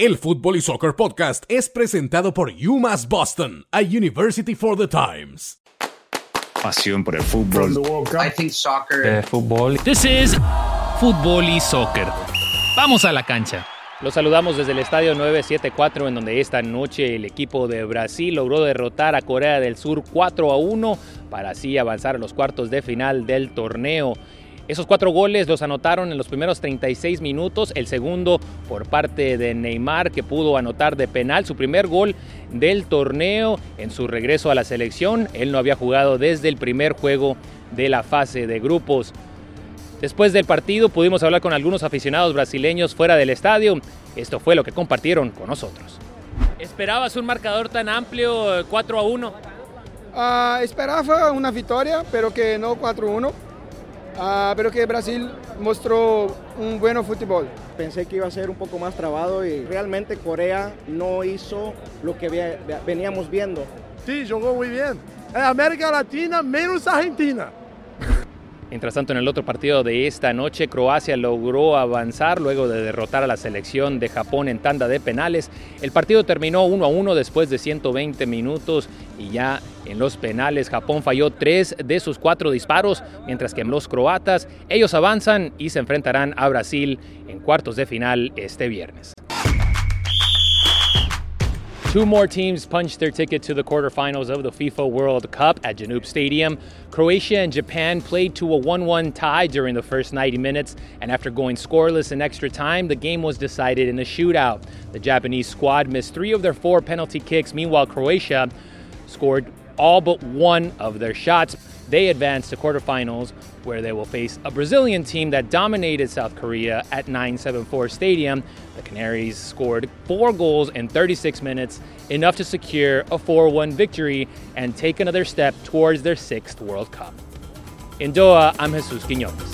El Fútbol y Soccer Podcast es presentado por UMass Boston, a University for the Times. Pasión por el fútbol. I think soccer. de fútbol. This is Fútbol y Soccer. Vamos a la cancha. Los saludamos desde el estadio 974 en donde esta noche el equipo de Brasil logró derrotar a Corea del Sur 4 a 1 para así avanzar a los cuartos de final del torneo. Esos cuatro goles los anotaron en los primeros 36 minutos, el segundo por parte de Neymar que pudo anotar de penal su primer gol del torneo en su regreso a la selección. Él no había jugado desde el primer juego de la fase de grupos. Después del partido pudimos hablar con algunos aficionados brasileños fuera del estadio. Esto fue lo que compartieron con nosotros. ¿Esperabas un marcador tan amplio, 4 a 1? Ah, esperava uma vitória, pero que não 4-1. Ah, pero que Brasil mostrou um bom futebol. Pensé que iba a ser un poco más trabado y realmente Corea no hizo lo que ve- veníamos viendo. Sí, jogou muy bien. Es América Latina menos Argentina. Mientras tanto, en el otro partido de esta noche, Croacia logró avanzar luego de derrotar a la selección de Japón en tanda de penales. El partido terminó 1 a 1 después de 120 minutos y ya en los penales Japón falló tres de sus cuatro disparos, mientras que los croatas, ellos avanzan y se enfrentarán a Brasil en cuartos de final este viernes. Two more teams punched their ticket to the quarterfinals of the FIFA World Cup at Janub Stadium. Croatia and Japan played to a 1 1 tie during the first 90 minutes, and after going scoreless in extra time, the game was decided in a shootout. The Japanese squad missed three of their four penalty kicks, meanwhile, Croatia scored all but one of their shots. They advanced to quarterfinals, where they will face a Brazilian team that dominated South Korea at 974 Stadium. The Canaries scored four goals in 36 minutes, enough to secure a 4 1 victory and take another step towards their sixth World Cup. In Doha, I'm Jesus Quiñones.